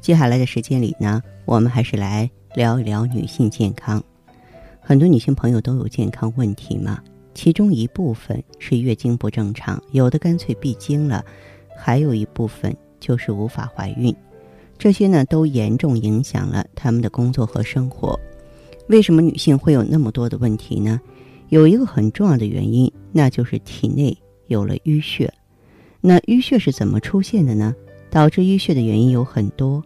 接下来的时间里呢，我们还是来聊一聊女性健康。很多女性朋友都有健康问题嘛，其中一部分是月经不正常，有的干脆闭经了。还有一部分就是无法怀孕，这些呢都严重影响了他们的工作和生活。为什么女性会有那么多的问题呢？有一个很重要的原因，那就是体内有了淤血。那淤血是怎么出现的呢？导致淤血的原因有很多，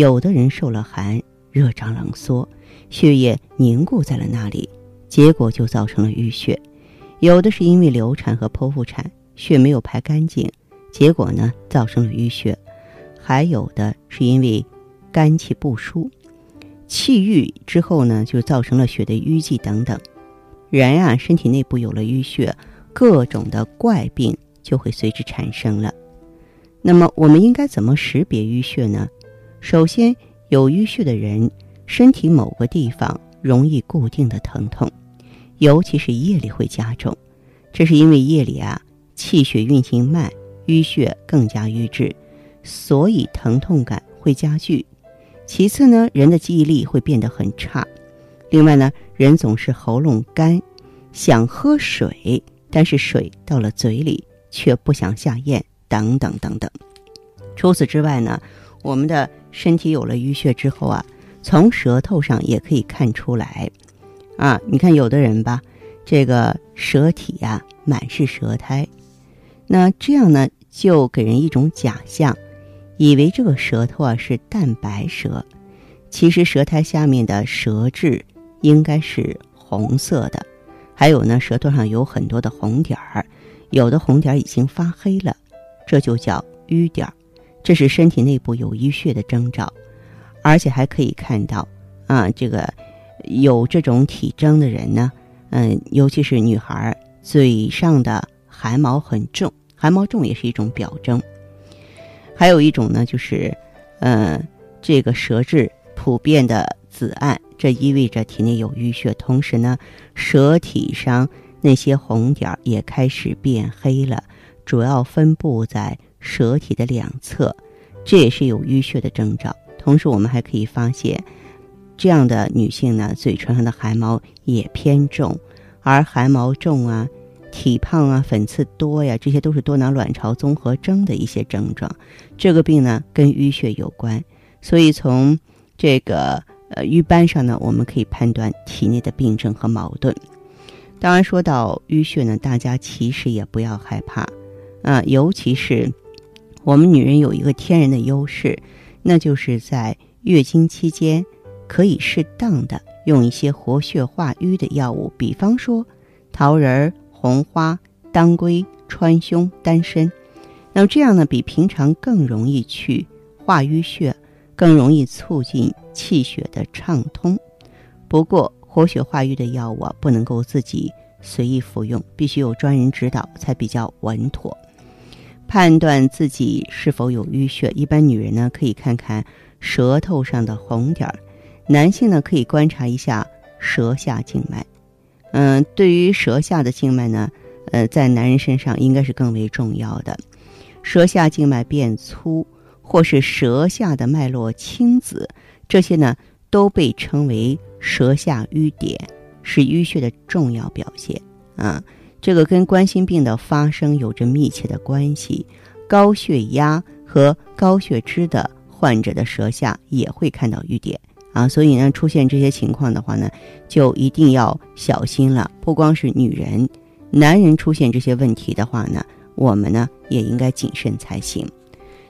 有的人受了寒，热胀冷缩，血液凝固在了那里，结果就造成了淤血；有的是因为流产和剖腹产，血没有排干净。结果呢，造成了淤血，还有的是因为肝气不舒，气郁之后呢，就造成了血的淤积等等。人啊，身体内部有了淤血，各种的怪病就会随之产生了。那么，我们应该怎么识别淤血呢？首先，有淤血的人，身体某个地方容易固定的疼痛，尤其是夜里会加重，这是因为夜里啊，气血运行慢。淤血更加瘀滞，所以疼痛感会加剧。其次呢，人的记忆力会变得很差。另外呢，人总是喉咙干，想喝水，但是水到了嘴里却不想下咽，等等等等。除此之外呢，我们的身体有了淤血之后啊，从舌头上也可以看出来。啊，你看有的人吧，这个舌体呀满是舌苔。那这样呢，就给人一种假象，以为这个舌头啊是淡白舌，其实舌苔下面的舌质应该是红色的。还有呢，舌头上有很多的红点儿，有的红点儿已经发黑了，这就叫瘀点儿，这是身体内部有淤血的征兆。而且还可以看到，啊，这个有这种体征的人呢，嗯，尤其是女孩，嘴上的。汗毛很重，汗毛重也是一种表征。还有一种呢，就是，嗯，这个舌质普遍的紫暗，这意味着体内有淤血。同时呢，舌体上那些红点儿也开始变黑了，主要分布在舌体的两侧，这也是有淤血的征兆。同时，我们还可以发现，这样的女性呢，嘴唇上的汗毛也偏重，而汗毛重啊。体胖啊，粉刺多呀，这些都是多囊卵巢综合征的一些症状。这个病呢，跟淤血有关，所以从这个呃瘀斑上呢，我们可以判断体内的病症和矛盾。当然，说到淤血呢，大家其实也不要害怕啊，尤其是我们女人有一个天然的优势，那就是在月经期间可以适当的用一些活血化瘀的药物，比方说桃仁。红花、当归、川芎、丹参，那么这样呢，比平常更容易去化瘀血，更容易促进气血的畅通。不过，活血化瘀的药物啊，不能够自己随意服用，必须有专人指导才比较稳妥。判断自己是否有淤血，一般女人呢可以看看舌头上的红点儿，男性呢可以观察一下舌下静脉。嗯，对于舌下的静脉呢，呃，在男人身上应该是更为重要的。舌下静脉变粗，或是舌下的脉络青紫，这些呢都被称为舌下瘀点，是淤血的重要表现啊。这个跟冠心病的发生有着密切的关系。高血压和高血脂的患者的舌下也会看到瘀点。啊，所以呢，出现这些情况的话呢，就一定要小心了。不光是女人，男人出现这些问题的话呢，我们呢也应该谨慎才行。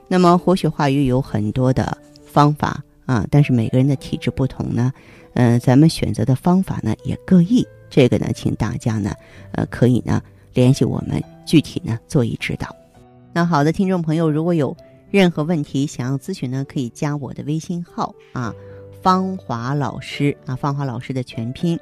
那么活血化瘀有很多的方法啊，但是每个人的体质不同呢，嗯，咱们选择的方法呢也各异。这个呢，请大家呢，呃，可以呢联系我们具体呢做一指导。那好的，听众朋友，如果有任何问题想要咨询呢，可以加我的微信号啊，芳华老师啊，芳华老师的全拼。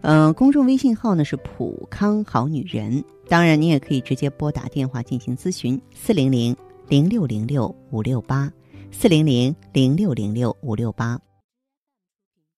嗯，公众微信号呢是普康好女人。当然，你也可以直接拨打电话进行咨询，四零零零六零六五六八，四零零零六零六五六八。